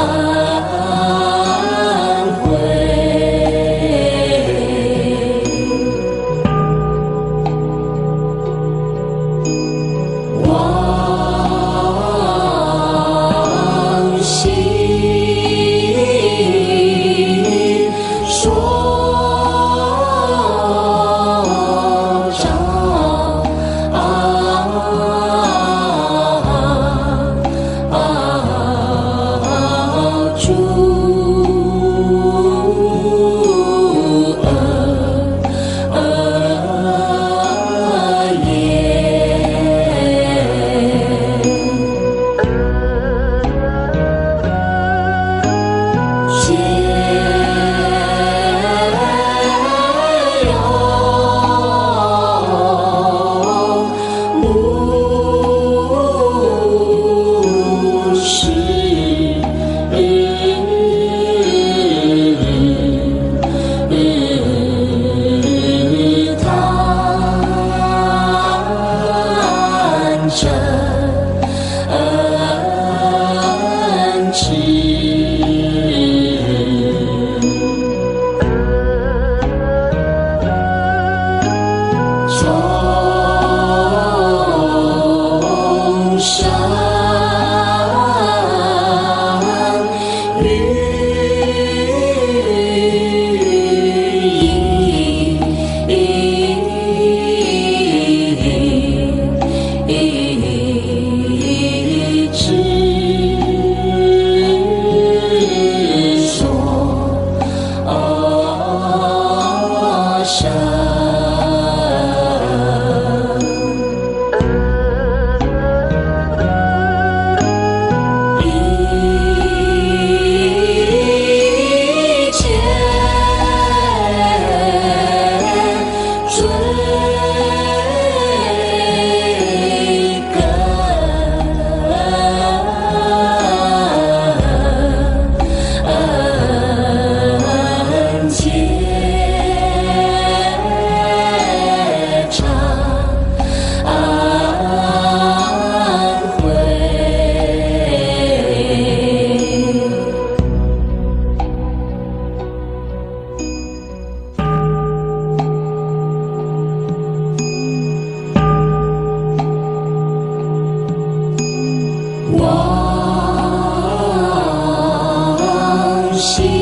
Ah. 주 sim